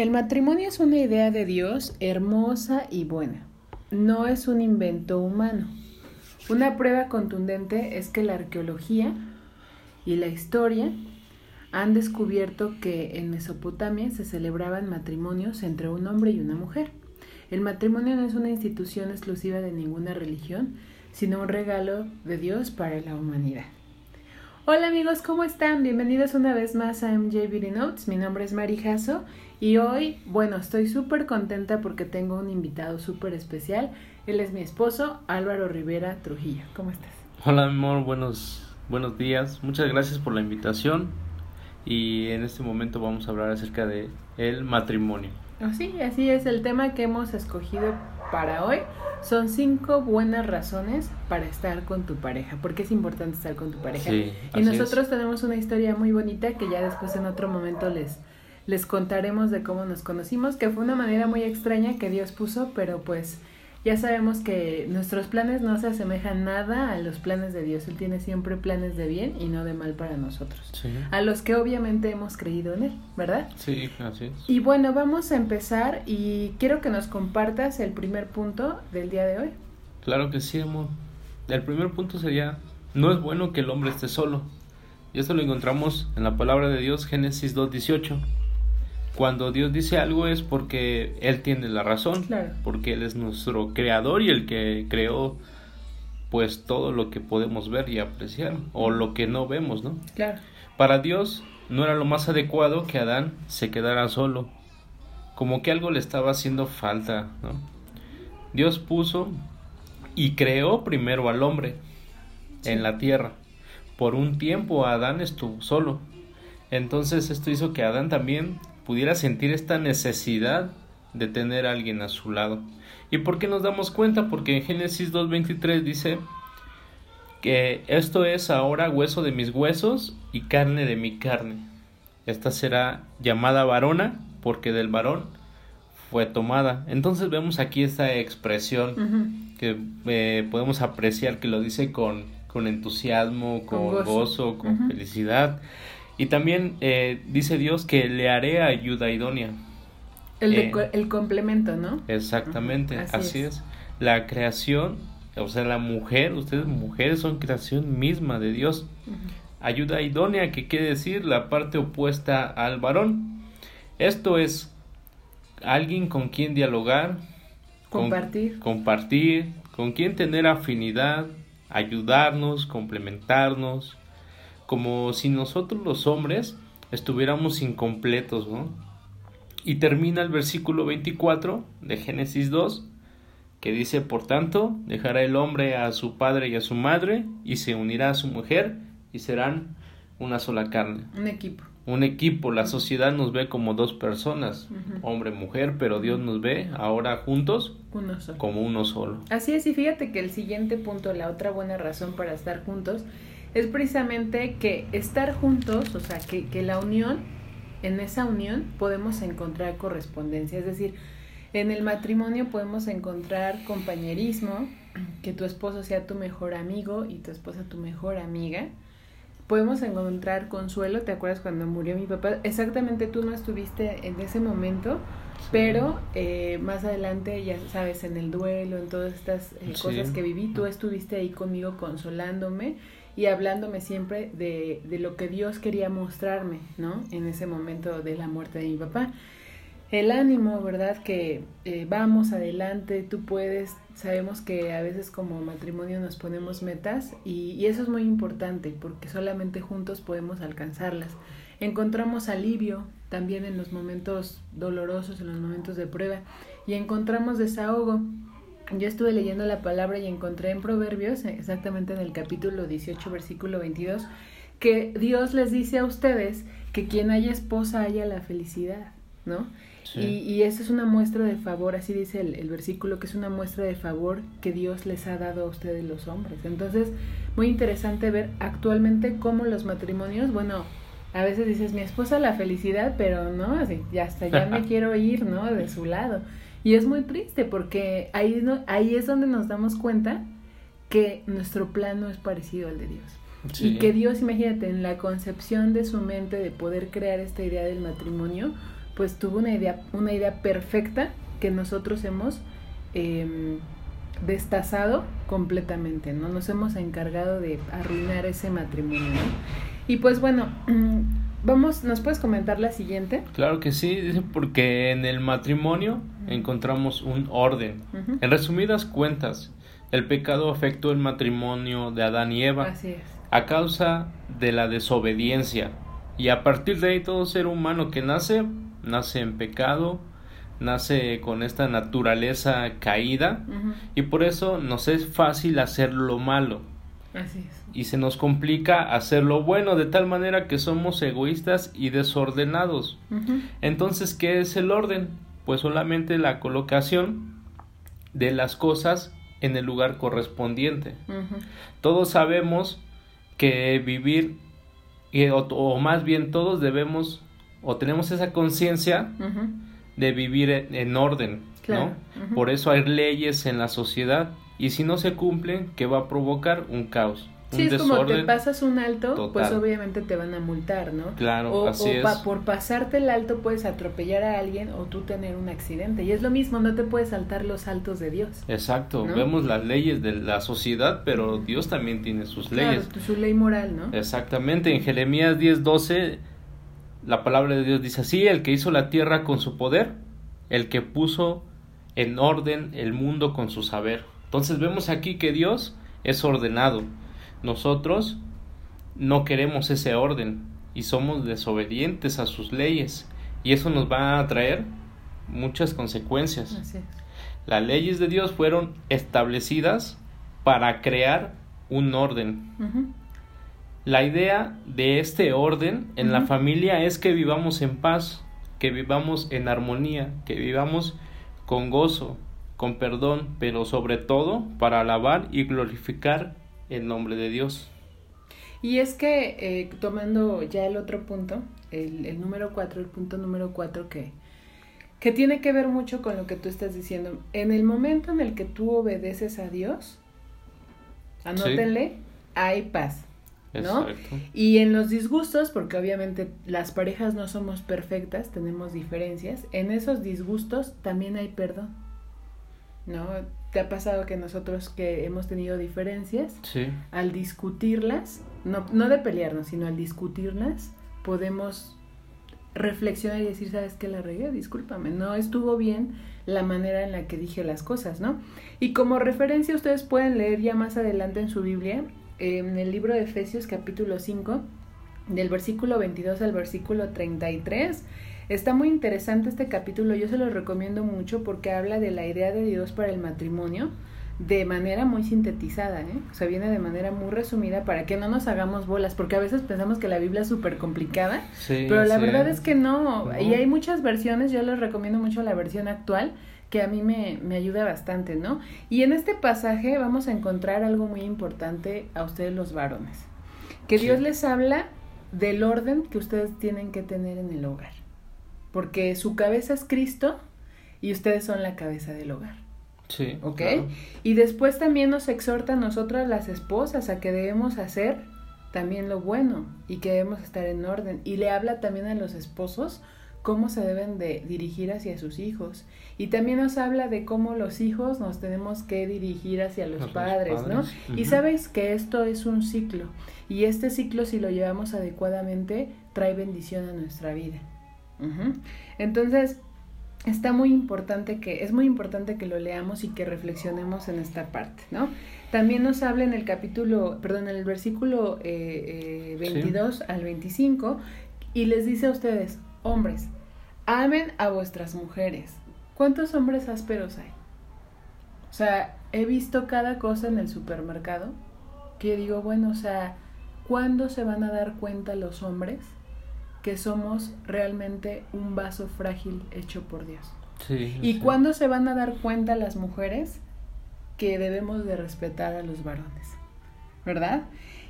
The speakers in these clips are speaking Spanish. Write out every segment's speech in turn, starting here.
El matrimonio es una idea de Dios hermosa y buena. No es un invento humano. Una prueba contundente es que la arqueología y la historia han descubierto que en Mesopotamia se celebraban matrimonios entre un hombre y una mujer. El matrimonio no es una institución exclusiva de ninguna religión, sino un regalo de Dios para la humanidad. Hola amigos, ¿cómo están? Bienvenidos una vez más a MJ Beauty Notes. Mi nombre es Mari Jasso y hoy, bueno, estoy súper contenta porque tengo un invitado súper especial. Él es mi esposo, Álvaro Rivera Trujillo. ¿Cómo estás? Hola, amor, buenos, buenos días. Muchas gracias por la invitación. Y en este momento vamos a hablar acerca de el matrimonio. Oh, sí, así es. El tema que hemos escogido para hoy son cinco buenas razones para estar con tu pareja. Porque es importante estar con tu pareja. Sí, y nosotros es. tenemos una historia muy bonita que ya después en otro momento les, les contaremos de cómo nos conocimos, que fue una manera muy extraña que Dios puso, pero pues ya sabemos que nuestros planes no se asemejan nada a los planes de Dios. Él tiene siempre planes de bien y no de mal para nosotros. Sí, A los que obviamente hemos creído en Él, ¿verdad? sí, así es. Y bueno, vamos a empezar y quiero que nos compartas el primer punto del día de hoy. Claro que sí, amor. El primer punto sería, no es bueno que el hombre esté solo. Y esto lo encontramos en la palabra de Dios, Génesis 2.18. Cuando Dios dice algo es porque Él tiene la razón, Claro. porque Él es nuestro creador y el que creó pues todo lo que podemos ver y apreciar, o lo que no vemos, ¿no? Claro. Para Dios no era lo más adecuado que Adán se quedara solo, como que algo le estaba haciendo falta, ¿no? Dios puso y creó primero al hombre en la tierra. Por un tiempo Adán estuvo solo. Entonces esto hizo que Adán también pudiera sentir esta necesidad de tener a alguien a su lado. ¿Y por qué nos damos cuenta? Porque en Génesis 2.23 dice que esto es ahora hueso de mis huesos y carne de mi carne. Esta será llamada varona porque del varón fue tomada. Entonces vemos aquí esta expresión que eh, podemos apreciar que lo dice con, con entusiasmo, con, Con gozo. gozo. con felicidad. Y también eh, dice Dios que le haré ayuda idónea. El, Eh. co- el complemento, ¿no? Exactamente, así así, es. es. La creación, o sea, la mujer, ustedes mujeres son creación misma de Dios. Ayuda idónea, que quiere decir la parte opuesta al varón. Esto es alguien con quien dialogar, con- Compartir. compartir, con quien tener afinidad, ayudarnos, complementarnos, como si nosotros los hombres estuviéramos incompletos, ¿no? Y termina el versículo 24 de Génesis 2, que dice, por tanto, dejará el hombre a su padre y a su madre, y se unirá a su mujer, y serán una sola carne. Un equipo. Un equipo, la sociedad nos ve como dos personas, hombre, mujer, pero Dios nos ve ahora juntos Uno como uno solo. Así es, y fíjate que el siguiente punto, la otra buena razón para estar juntos, es precisamente que estar juntos, o sea, que, que la unión, en esa unión podemos encontrar correspondencia, es decir, en el matrimonio podemos encontrar compañerismo, que tu esposo sea tu mejor amigo y tu esposa tu mejor amiga. Podemos encontrar consuelo, ¿te acuerdas cuando murió mi papá? Exactamente tú no estuviste en ese momento, pero eh, más adelante, ya sabes, en el duelo, en todas estas eh, Sí. cosas que viví, tú estuviste ahí conmigo consolándome y hablándome siempre de, de lo que Dios quería mostrarme, ¿no? En ese momento de la muerte de mi papá. El ánimo, ¿verdad? Que eh, vamos adelante, tú puedes, sabemos que a veces como matrimonio nos ponemos metas y, y eso es muy importante porque solamente juntos podemos alcanzarlas. Encontramos alivio también en los momentos dolorosos, en los momentos de prueba y encontramos desahogo. Yo estuve leyendo la palabra y encontré en Proverbios, exactamente en el capítulo 18, versículo 22, que Dios les dice a ustedes que quien haya esposa haya la felicidad, ¿no? Sí. Y, y eso es una muestra de favor, así dice el, el versículo, que es una muestra de favor que Dios les ha dado a ustedes los hombres. Entonces, muy interesante ver actualmente cómo los matrimonios, bueno, a veces dices, mi esposa la felicidad, pero no, así, ya hasta ya me quiero ir, ¿no? De su lado. Y es muy triste porque ahí, no, ahí es donde nos damos cuenta que nuestro plan no es parecido al de Dios. Sí. Y que Dios, imagínate, en la concepción de su mente de poder crear esta idea del matrimonio, pues tuvo una idea, una idea perfecta que nosotros hemos eh, destazado completamente, ¿no? Nos hemos encargado de arruinar ese matrimonio, ¿no? Y pues bueno, vamos, ¿nos puedes comentar la siguiente? Claro que sí, dice porque en el matrimonio encontramos un orden. En resumidas cuentas, el pecado afectó el matrimonio de Adán y Eva Así es. a causa de la desobediencia. Y a partir de ahí todo ser humano que nace, nace en pecado, nace con esta naturaleza caída y por eso nos es fácil hacer lo malo Así es. y se nos complica hacer lo bueno de tal manera que somos egoístas y desordenados. Entonces, ¿qué es el orden? Pues solamente la colocación de las cosas en el lugar correspondiente. Todos sabemos que vivir, eh, o, o más bien todos debemos o tenemos esa conciencia de vivir en, en orden, Claro, ¿no? Por eso hay leyes en la sociedad y si no se cumplen, ¿qué va a provocar? Un caos, Sí, un es como te pasas un alto, pues obviamente te van a multar, ¿no? Claro, o, así o pa- es. por pasarte el alto puedes atropellar a alguien o tú tener un accidente. Y es lo mismo, no te puedes saltar los altos de Dios. Exacto, ¿no? vemos las leyes de la sociedad, pero Dios también tiene sus Claro, leyes. tu- su ley moral, ¿no? Exactamente, en Jeremías 10:12 la palabra de Dios dice así, el que hizo la tierra con su poder, el que puso en orden el mundo con su saber. Entonces vemos aquí que Dios es ordenado. Nosotros no queremos ese orden y somos desobedientes a sus leyes y eso nos va a traer muchas consecuencias. Así es. Las leyes de Dios fueron establecidas para crear un orden. La idea de este orden en la familia es que vivamos en paz, que vivamos en armonía, que vivamos con gozo, con perdón, pero sobre todo para alabar y glorificar el nombre de Dios. Y es que, eh, tomando ya el otro punto, el, el número cuatro, el punto número cuatro que, que tiene que ver mucho con lo que tú estás diciendo. En el momento en el que tú obedeces a Dios, anótenle, hay paz. ¿No? Exacto. Y en los disgustos, porque obviamente las parejas no somos perfectas, tenemos diferencias, en esos disgustos también hay perdón. ¿No? ¿Te ha pasado que nosotros que hemos tenido diferencias, Sí, al discutirlas, no, no de pelearnos, sino al discutirlas, podemos reflexionar y decir, ¿sabes qué la regué? Discúlpame, no estuvo bien la manera en la que dije las cosas, ¿no? Y como referencia ustedes pueden leer ya más adelante en su Biblia, en el libro de Efesios capítulo 5, del versículo 22 al versículo 33. Está muy interesante este capítulo, yo se lo recomiendo mucho porque habla de la idea de Dios para el matrimonio de manera muy sintetizada, ¿eh? O sea, viene de manera muy resumida para que no nos hagamos bolas, porque a veces pensamos que la Biblia es súper complicada, sí. pero la sí. verdad es que no. No. Y hay muchas versiones, yo les recomiendo mucho la versión actual, que a mí me, me ayuda bastante, ¿no? Y en este pasaje vamos a encontrar algo muy importante a ustedes los varones, que Sí. Dios les habla del orden que ustedes tienen que tener en el hogar, porque su cabeza es Cristo y ustedes son la cabeza del hogar. Sí, ¿ok? claro. Y después también nos exhorta a nosotras las esposas a que debemos hacer también lo bueno y que debemos estar en orden. Y le habla también a los esposos cómo se deben de dirigir hacia sus hijos. Y también nos habla de cómo los hijos nos tenemos que dirigir hacia los, padres, ¿no? Y sabes que esto es un ciclo. Y este ciclo, si lo llevamos adecuadamente, trae bendición a nuestra vida. Entonces, está muy importante que, es muy importante que lo leamos y que reflexionemos en esta parte, ¿no? También nos habla en el capítulo, perdón, en el versículo eh, eh, 22 al 25 y les dice a ustedes, hombres, amen a vuestras mujeres. ¿Cuántos hombres ásperos hay? O sea, he visto cada cosa en el supermercado que digo, bueno, o sea, ¿cuándo se van a dar cuenta los hombres que somos realmente un vaso frágil hecho por Dios? Sí, ¿Y sí. cuándo se van a dar cuenta las mujeres que debemos de respetar a los varones? ¿Verdad?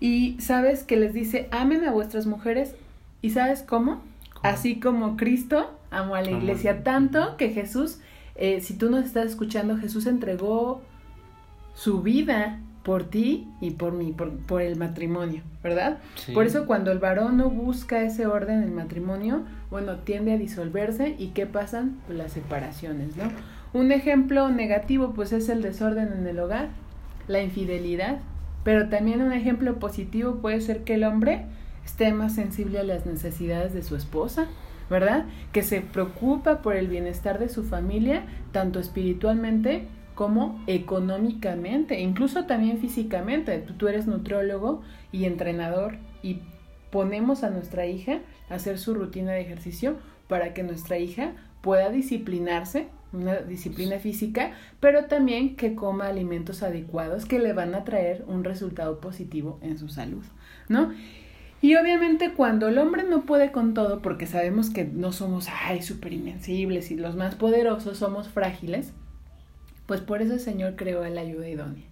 Y sabes que les dice, amen a vuestras mujeres. ¿Y sabes cómo? ¿Cómo? Así como Cristo amó a la iglesia tanto que Jesús, eh, si tú nos estás escuchando, Jesús entregó su vida por ti y por mí, por, por el matrimonio, ¿verdad? Sí. Por eso cuando el varón no busca ese orden en el matrimonio, bueno, tiende a disolverse y ¿qué pasan? Pues las separaciones, ¿no? Un ejemplo negativo pues es el desorden en el hogar, la infidelidad, pero también un ejemplo positivo puede ser que el hombre esté más sensible a las necesidades de su esposa, ¿verdad? Que se preocupa por el bienestar de su familia, tanto espiritualmente como económicamente, incluso también físicamente. Tú, tú eres nutriólogo y entrenador y ponemos a nuestra hija a hacer su rutina de ejercicio para que nuestra hija pueda disciplinarse, una disciplina física, pero también que coma alimentos adecuados que le van a traer un resultado positivo en su salud, ¿no? Y obviamente cuando el hombre no puede con todo, porque sabemos que no somos, ay, súper invencibles y los más poderosos somos frágiles, pues por eso el Señor creó la ayuda idónea,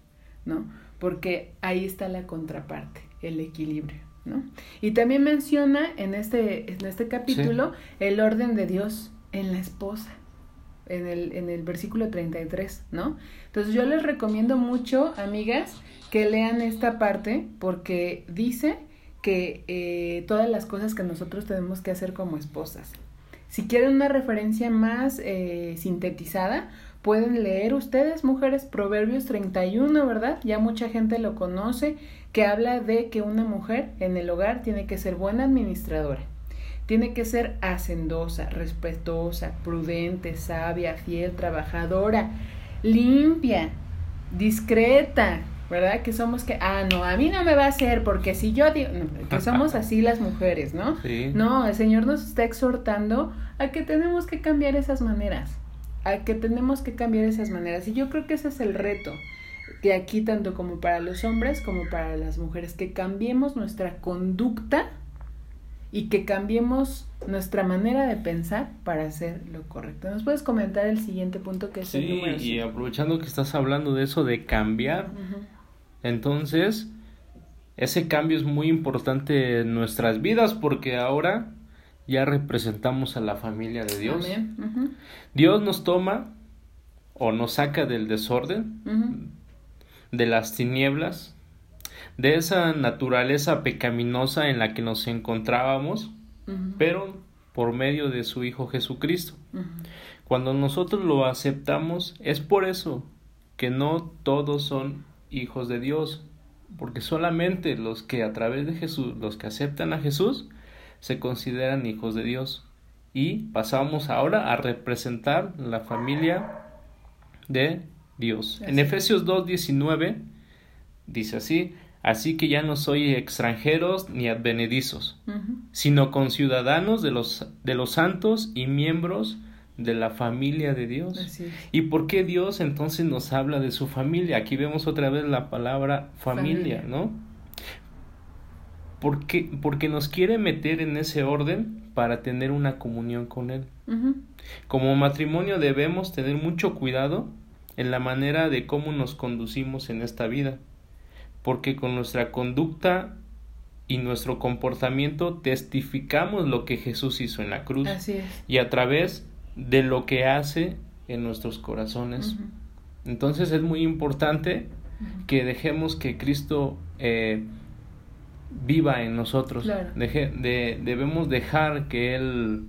¿no? Porque ahí está la contraparte, el equilibrio, ¿no? Y también menciona en este, en este capítulo sí. el orden de Dios en la esposa, en el, en el versículo 33, ¿no? Entonces yo les recomiendo mucho, amigas, que lean esta parte porque dice que eh, todas las cosas que nosotros tenemos que hacer como esposas. Si quieren una referencia más eh, sintetizada, pueden leer ustedes, mujeres, Proverbios 31, ¿verdad? Ya mucha gente lo conoce, que habla de que una mujer en el hogar tiene que ser buena administradora, tiene que ser hacendosa, respetuosa, prudente, sabia, fiel, trabajadora, limpia, discreta, ¿verdad? Que somos que, ah, no, a mí no me va a hacer porque si yo digo, no, que somos así las mujeres, ¿no? Sí. No, el Señor nos está exhortando a que tenemos que cambiar esas maneras, a que tenemos que cambiar esas maneras. Y yo creo que ese es el reto de aquí, tanto como para los hombres como para las mujeres, que cambiemos nuestra conducta y que cambiemos nuestra manera de pensar para hacer lo correcto. ¿Nos puedes comentar el siguiente punto que es sí, el número y aprovechando que estás hablando de eso de cambiar, uh -huh. entonces ese cambio es muy importante en nuestras vidas porque ahora ya representamos a la familia de Dios. Amén. Uh -huh. Dios nos toma o nos saca del desorden, Uh -huh. de las tinieblas, de esa naturaleza pecaminosa en la que nos encontrábamos, Uh -huh. pero por medio de su Hijo Jesucristo. Cuando nosotros lo aceptamos, es por eso que no todos son hijos de Dios, porque solamente los que a través de Jesús, los que aceptan a Jesús, se consideran hijos de Dios. Y pasamos ahora a representar la familia de Dios. Así En es. Efesios 2.19 dice así, así que ya no soy extranjeros ni advenedizos, Uh -huh. sino conciudadanos de los, de los santos y miembros de la familia de Dios. ¿Y por qué Dios entonces nos habla de su familia? Aquí vemos otra vez la palabra familia, Familia. ¿no? Porque, porque nos quiere meter en ese orden para tener una comunión con Él. Uh -huh. Como matrimonio debemos tener mucho cuidado en la manera de cómo nos conducimos en esta vida, porque con nuestra conducta y nuestro comportamiento testificamos lo que Jesús hizo en la cruz Así es. y a través de lo que hace en nuestros corazones. Entonces es muy importante que dejemos que Cristo eh, viva en nosotros. Claro. Deje- de- debemos dejar que Él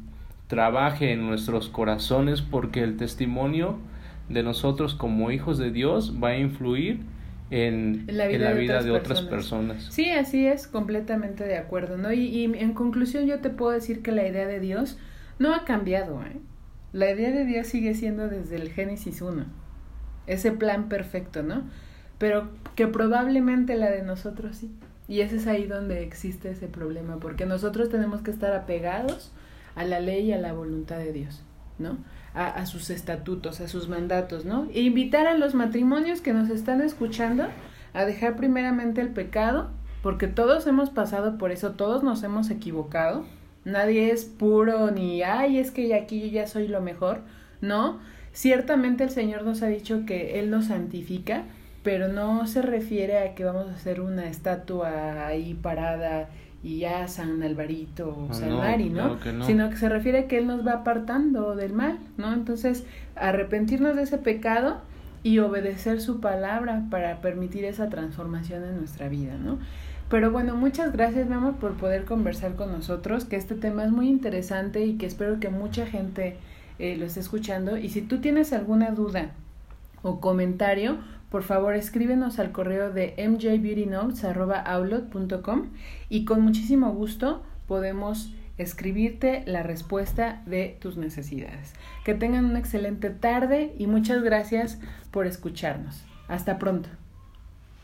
trabaje en nuestros corazones porque el testimonio de nosotros como hijos de Dios va a influir en, En la vida de otras de otras personas. personas. Sí, así es, completamente de acuerdo, ¿no? Y, y en conclusión yo te puedo decir que la idea de Dios no ha cambiado, ¿eh? La idea de Dios sigue siendo desde el Génesis 1, ese plan perfecto, ¿no? Pero que probablemente la de nosotros sí. Y ese es ahí donde existe ese problema, porque nosotros tenemos que estar apegados a la ley y a la voluntad de Dios, ¿no? A, a sus estatutos, a sus mandatos, ¿no? E invitar a los matrimonios que nos están escuchando a dejar primeramente el pecado, porque todos hemos pasado por eso, todos nos hemos equivocado. Nadie es puro ni, ay, es que aquí yo ya soy lo mejor. No, ciertamente el Señor nos ha dicho que Él nos santifica, pero no se refiere a que vamos a hacer una estatua ahí parada y ya San Alvarito o Ah, San no, Mari, ¿no? claro que no. Sino que se refiere a que Él nos va apartando del mal, ¿no? Entonces, arrepentirnos de ese pecado y obedecer su palabra para permitir esa transformación en nuestra vida, ¿no? Pero bueno, muchas gracias, mi amor, por poder conversar con nosotros, que este tema es muy interesante y que espero que mucha gente eh, lo esté escuchando. Y si tú tienes alguna duda o comentario, por favor escríbenos al correo de mjbeautynotes.com y con muchísimo gusto podemos escribirte la respuesta de tus necesidades. Que tengan una excelente tarde y muchas gracias por escucharnos. Hasta pronto.